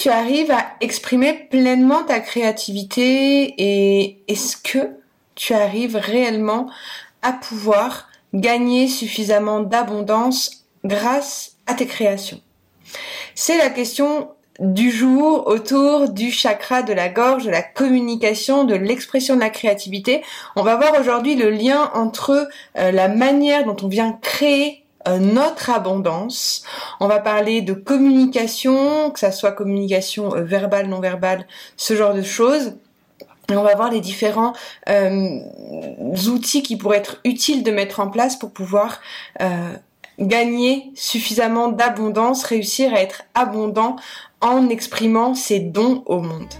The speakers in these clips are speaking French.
tu arrives à exprimer pleinement ta créativité et est-ce que tu arrives réellement à pouvoir gagner suffisamment d'abondance grâce à tes créations? C'est la question du jour autour du chakra de la gorge, de la communication, de l'expression de la créativité. On va voir aujourd'hui le lien entre euh, la manière dont on vient créer euh, notre abondance. On va parler de communication, que ça soit communication euh, verbale, non verbale, ce genre de choses. On va voir les différents outils qui pourraient être utiles de mettre en place pour pouvoir gagner suffisamment d'abondance, réussir à être abondant en exprimant ses dons au monde.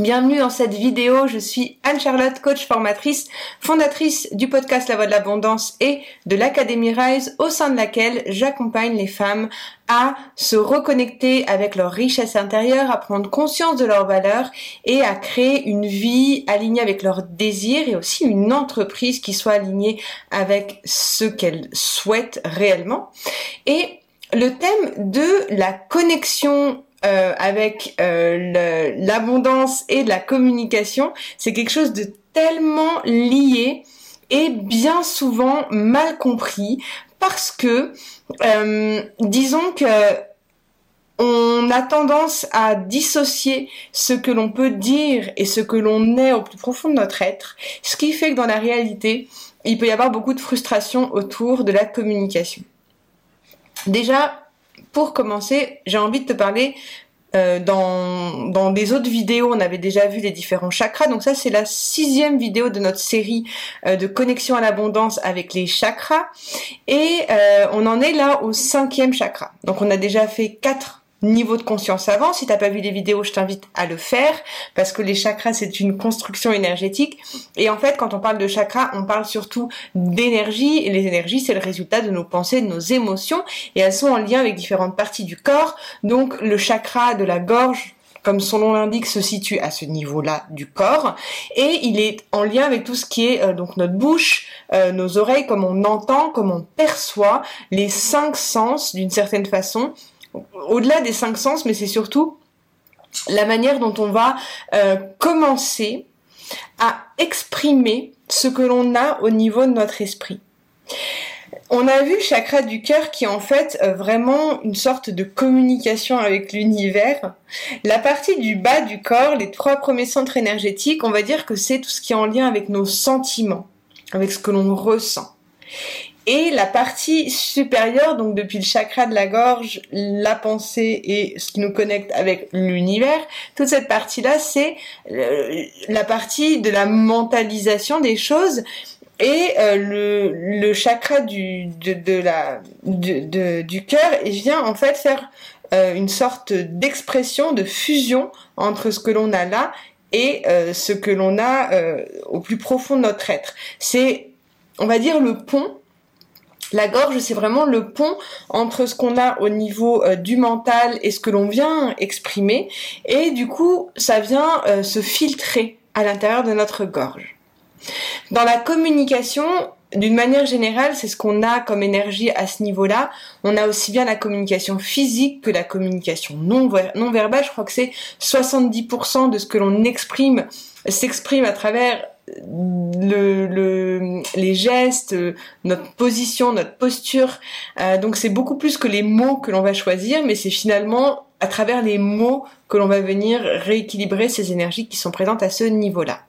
Bienvenue dans cette vidéo, je suis Anne-Charlotte, coach formatrice, fondatrice du podcast La Voix de l'Abondance et de l'Académie Rise au sein de laquelle j'accompagne les femmes à se reconnecter avec leur richesse intérieure, à prendre conscience de leurs valeurs et à créer une vie alignée avec leurs désirs et aussi une entreprise qui soit alignée avec ce qu'elles souhaitent réellement. Et le thème de la connexion euh, avec euh, l'abondance et la communication, c'est quelque chose de tellement lié et bien souvent mal compris parce que euh, disons que on a tendance à dissocier ce que l'on peut dire et ce que l'on est au plus profond de notre être, ce qui fait que dans la réalité, il peut y avoir beaucoup de frustration autour de la communication. Déjà, pour commencer, j'ai envie de te parler euh, dans, dans des autres vidéos, on avait déjà vu les différents chakras. Donc ça, c'est la sixième vidéo de notre série euh, de connexion à l'abondance avec les chakras. Et euh, on en est là au cinquième chakra. Donc on a déjà fait quatre niveau de conscience avant. Si t'as pas vu les vidéos, je t'invite à le faire parce que les chakras c'est une construction énergétique. Et en fait quand on parle de chakras, on parle surtout d'énergie. Et les énergies c'est le résultat de nos pensées, de nos émotions. Et elles sont en lien avec différentes parties du corps. Donc le chakra de la gorge comme son nom l'indique, se situe à ce niveau-là du corps. Et il est en lien avec tout ce qui est euh, donc notre bouche, euh, nos oreilles, comme on entend, comme on perçoit, les cinq sens d'une certaine façon au-delà des cinq sens, mais c'est surtout la manière dont on va euh, commencer à exprimer ce que l'on a au niveau de notre esprit. On a vu le chakra du cœur qui est en fait euh, vraiment une sorte de communication avec l'univers. La partie du bas du corps, les trois premiers centres énergétiques, on va dire que c'est tout ce qui est en lien avec nos sentiments, avec ce que l'on ressent. Et la partie supérieure, donc depuis le chakra de la gorge, la pensée et ce qui nous connecte avec l'univers, toute cette partie-là, c'est euh, la partie de la mentalisation des choses. Et euh, le, chakra du, de, de cœur vient en fait faire euh, une sorte d'expression, de fusion entre ce que l'on a là et ce que l'on a au plus profond de notre être. C'est, on va dire, le pont la gorge, c'est vraiment le pont entre ce qu'on a au niveau euh, du mental et ce que l'on vient exprimer. Et du coup, ça vient euh, se filtrer à l'intérieur de notre gorge. Dans la communication, d'une manière générale, c'est ce qu'on a comme énergie à ce niveau-là. On a aussi bien la communication physique que la communication non, non verbale. Je crois que c'est 70% de ce que l'on exprime s'exprime à travers le, les gestes, notre position, notre posture. Euh, donc c'est beaucoup plus que les mots que l'on va choisir, mais c'est finalement à travers les mots que l'on va venir rééquilibrer ces énergies qui sont présentes à ce niveau-là.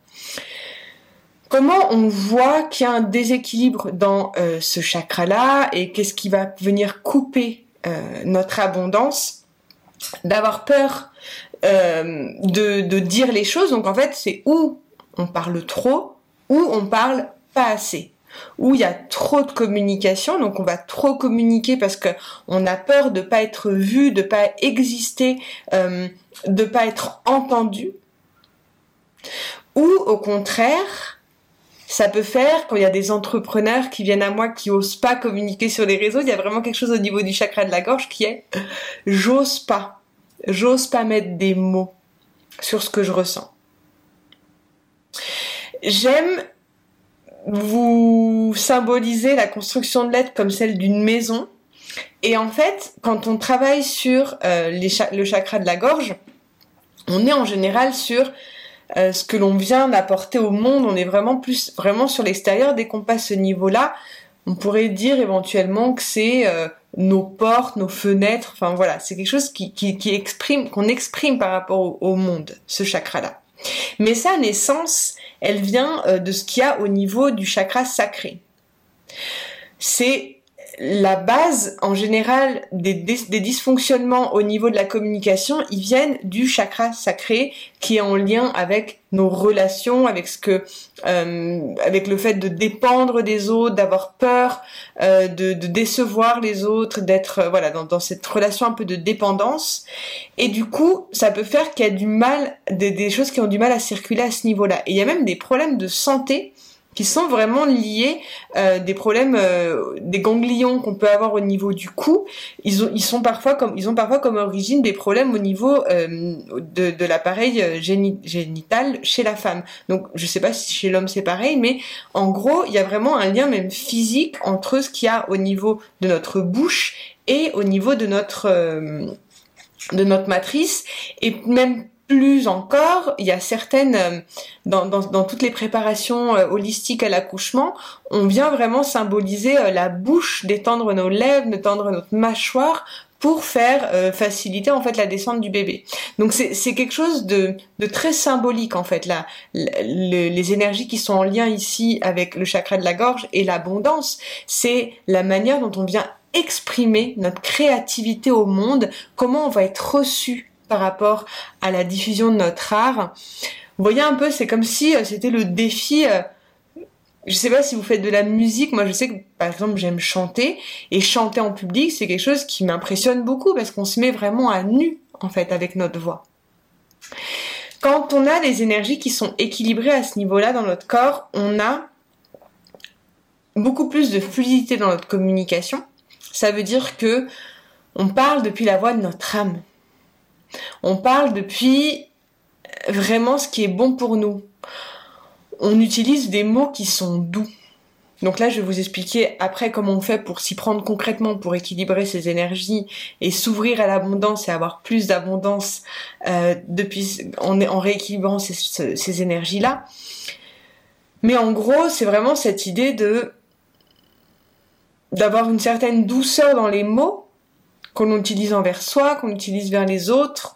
Comment on voit qu'il y a un déséquilibre dans euh, ce chakra-là et qu'est-ce qui va venir couper euh, notre abondance? D'avoir peur de dire les choses. Donc en fait, c'est où on parle trop ou on parle pas assez où il y a trop de communication, donc on va trop communiquer parce que on a peur de pas être vu, de pas exister, euh, de pas être entendu, ou au contraire, ça peut faire quand il y a des entrepreneurs qui viennent à moi qui osent pas communiquer sur les réseaux, il y a vraiment quelque chose au niveau du chakra de la gorge qui est j'ose pas, j'ose pas mettre des mots sur ce que je ressens. J'aime vous symbolisez la construction de l'être comme celle d'une maison. Et en fait, quand on travaille sur euh, le chakra de la gorge, on est en général sur euh, ce que l'on vient d'apporter au monde. On est vraiment plus vraiment sur l'extérieur. Dès qu'on passe ce niveau-là, on pourrait dire éventuellement que c'est euh, nos portes, nos fenêtres. Enfin voilà, c'est quelque chose qui, exprime, qu'on exprime par rapport au monde, ce chakra-là. Mais sa naissance, elle vient euh, de ce qu'il y a au niveau du chakra sacré. La base, en général, des, dysfonctionnements au niveau de la communication, ils viennent du chakra sacré qui est en lien avec nos relations, avec ce que, euh, avec le fait de dépendre des autres, d'avoir peur, euh, de, décevoir les autres, d'être euh, voilà dans, cette relation un peu de dépendance. Et du coup, ça peut faire qu'il y a du mal, des, des choses qui ont du mal à circuler à ce niveau-là. Et il y a même des problèmes de santé qui sont vraiment liés euh, des problèmes euh, des ganglions qu'on peut avoir au niveau du cou. Ils ont ils sont parfois comme ils ont parfois comme origine des problèmes au niveau euh, de, de l'appareil euh, génital chez la femme. Donc je sais pas si chez l'homme c'est pareil mais en gros il y a vraiment un lien même physique entre ce qu'il y a au niveau de notre bouche et au niveau de notre euh, de notre matrice. Et même plus encore, il y a certaines, euh, dans, toutes les préparations euh, holistiques à l'accouchement, on vient vraiment symboliser euh, la bouche, d'étendre nos lèvres, d'étendre notre mâchoire pour faire faciliter en fait la descente du bébé. Donc c'est quelque chose de, de, très symbolique en fait là, les énergies qui sont en lien ici avec le chakra de la gorge et l'abondance, c'est la manière dont on vient exprimer notre créativité au monde, comment on va être reçu par rapport à la diffusion de notre art. Vous voyez un peu, c'est comme si euh, c'était le défi. Euh, je sais pas si vous faites de la musique, moi je sais que par exemple j'aime chanter et chanter en public c'est quelque chose qui m'impressionne beaucoup parce qu'on se met vraiment à nu en fait avec notre voix. Quand on a des énergies qui sont équilibrées à ce niveau-là dans notre corps, on a beaucoup plus de fluidité dans notre communication. Ça veut dire que on parle depuis la voix de notre âme. On parle depuis vraiment ce qui est bon pour nous. On utilise des mots qui sont doux. Donc là, je vais vous expliquer après comment on fait pour s'y prendre concrètement, pour équilibrer ses énergies et s'ouvrir à l'abondance et avoir plus d'abondance euh, depuis en, rééquilibrant ces, ces énergies-là. Mais en gros, c'est vraiment cette idée de d'avoir une certaine douceur dans les mots qu'on utilise envers soi, qu'on utilise vers les autres.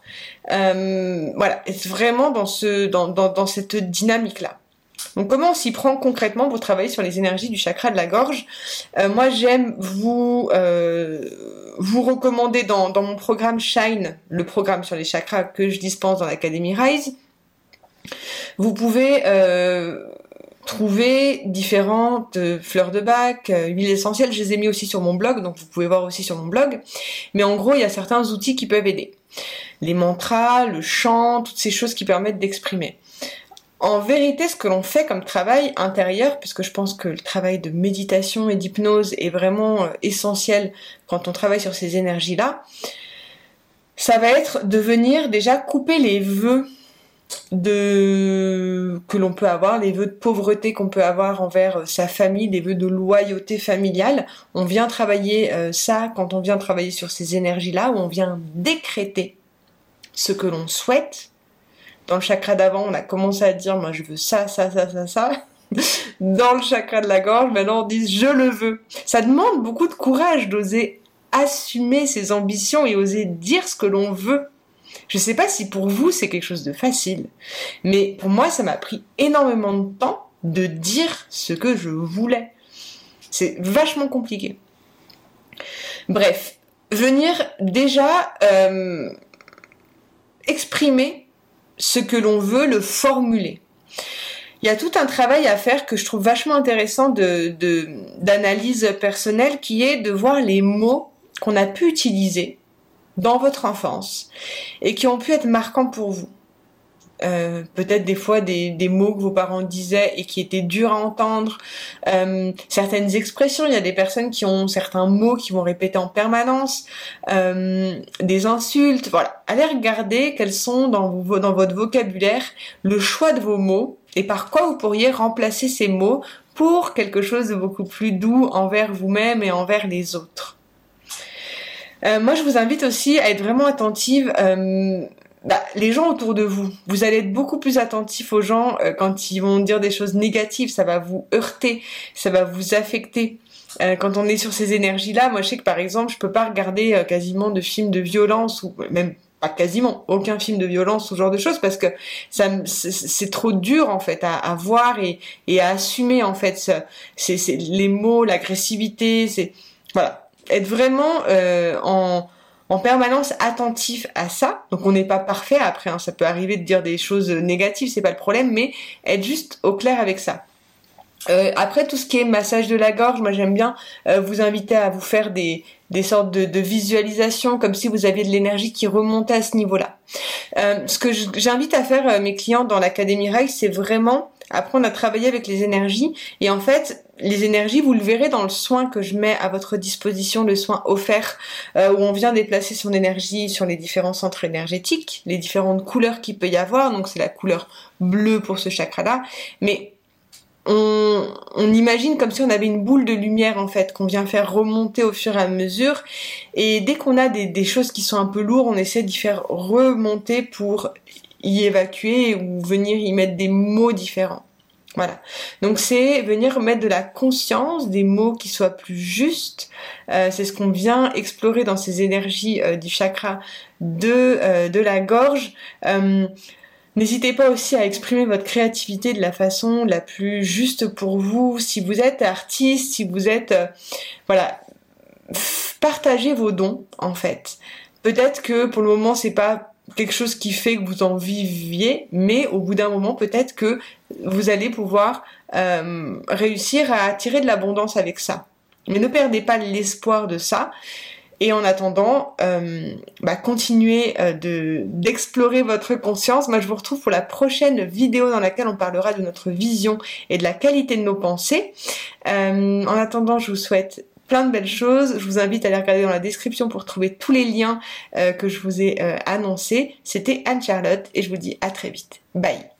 Euh, voilà, vraiment dans ce, dans, dans, dans cette dynamique-là. Donc comment on s'y prend concrètement pour travailler sur les énergies du chakra de la gorge? Euh, Moi j'aime vous euh, vous recommander dans, dans mon programme Shine, le programme sur les chakras que je dispense dans l'Académie Rise. Vous pouvez trouver différentes euh, fleurs de bac, euh, huiles essentielles. Je les ai mis aussi sur mon blog, donc vous pouvez voir aussi sur mon blog. Mais en gros, il y a certains outils qui peuvent aider. Les mantras, le chant, toutes ces choses qui permettent d'exprimer. En vérité, ce que l'on fait comme travail intérieur, puisque je pense que le travail de méditation et d'hypnose est vraiment euh, essentiel quand on travaille sur ces énergies-là, ça va être de venir déjà couper les vœux de que l'on peut avoir, les vœux de pauvreté qu'on peut avoir envers euh, sa famille, les vœux de loyauté familiale. On vient travailler euh, ça quand on vient travailler sur ces énergies-là, où on vient décréter ce que l'on souhaite. Dans le chakra d'avant, on a commencé à dire moi je veux ça, ça, ça, ça, ça. Dans le chakra de la gorge, maintenant on dit je le veux. Ça demande beaucoup de courage d'oser assumer ses ambitions et oser dire ce que l'on veut je sais pas si pour vous c'est quelque chose de facile, mais pour moi ça m'a pris énormément de temps de dire ce que je voulais. C'est vachement compliqué. Bref, venir déjà euh, exprimer ce que l'on veut, le formuler. Il y a tout un travail à faire que je trouve vachement intéressant d'analyse personnelle qui est de voir les mots qu'on a pu utiliser dans votre enfance et qui ont pu être marquants pour vous. Euh, peut-être des fois des, mots que vos parents disaient et qui étaient durs à entendre, euh, certaines expressions, il y a des personnes qui ont certains mots qui vont répéter en permanence, euh, des insultes, voilà. Allez regarder quels sont dans votre vocabulaire le choix de vos mots et par quoi vous pourriez remplacer ces mots pour quelque chose de beaucoup plus doux envers vous-même et envers les autres. Euh, moi, je vous invite aussi à être vraiment attentive. Euh, bah, les gens autour de vous, vous allez être beaucoup plus attentif aux gens euh, quand ils vont dire des choses négatives, ça va vous heurter, ça va vous affecter. quand on est sur ces énergies-là, moi je sais que par exemple, je peux pas regarder quasiment de films de violence ou même pas quasiment aucun film de violence ou ce genre de choses parce que ça c'est trop dur en fait à, à voir et, et, à assumer en fait c'est les mots l'agressivité c'est voilà être vraiment euh, en en permanence attentif à ça. Donc on n'est pas parfait après, hein. ça peut arriver de dire des choses négatives, c'est pas le problème, mais être juste au clair avec ça. Euh, après tout ce qui est massage de la gorge, moi j'aime bien euh, vous inviter à vous faire des, des sortes de, de visualisations comme si vous aviez de l'énergie qui remontait à ce niveau-là. Ce que j'invite à faire mes clients dans l'Académie Rai, c'est vraiment apprendre à travailler avec les énergies. Et en fait, les énergies, vous le verrez dans le soin que je mets à votre disposition, le soin offert, euh, où on vient déplacer son énergie sur les différents centres énergétiques, les différentes couleurs qu'il peut y avoir. Donc c'est la couleur bleue pour ce chakra-là. Mais on, imagine comme si on avait une boule de lumière en fait qu'on vient faire remonter au fur et à mesure et dès qu'on a des, choses qui sont un peu lourdes on essaie d'y faire remonter pour y évacuer ou venir y mettre des mots différents voilà donc c'est venir mettre de la conscience des mots qui soient plus justes euh, c'est ce qu'on vient explorer dans ces énergies euh, du chakra de, euh, de la gorge N'hésitez pas aussi à exprimer votre créativité de la façon la plus juste pour vous. Si vous êtes artiste, si vous êtes... Euh, voilà. Partagez vos dons, en fait. Peut-être que pour le moment, c'est pas quelque chose qui fait que vous en viviez, mais au bout d'un moment, peut-être que vous allez pouvoir euh, réussir à attirer de l'abondance avec ça. Mais ne perdez pas l'espoir de ça. Et en attendant, euh, bah, continuez euh, de d'explorer votre conscience. Moi, je vous retrouve pour la prochaine vidéo dans laquelle on parlera de notre vision et de la qualité de nos pensées. En attendant, je vous souhaite plein de belles choses. Je vous invite à aller regarder dans la description pour trouver tous les liens que je vous ai annoncés. C'était Anne-Charlotte et je vous dis à très vite. Bye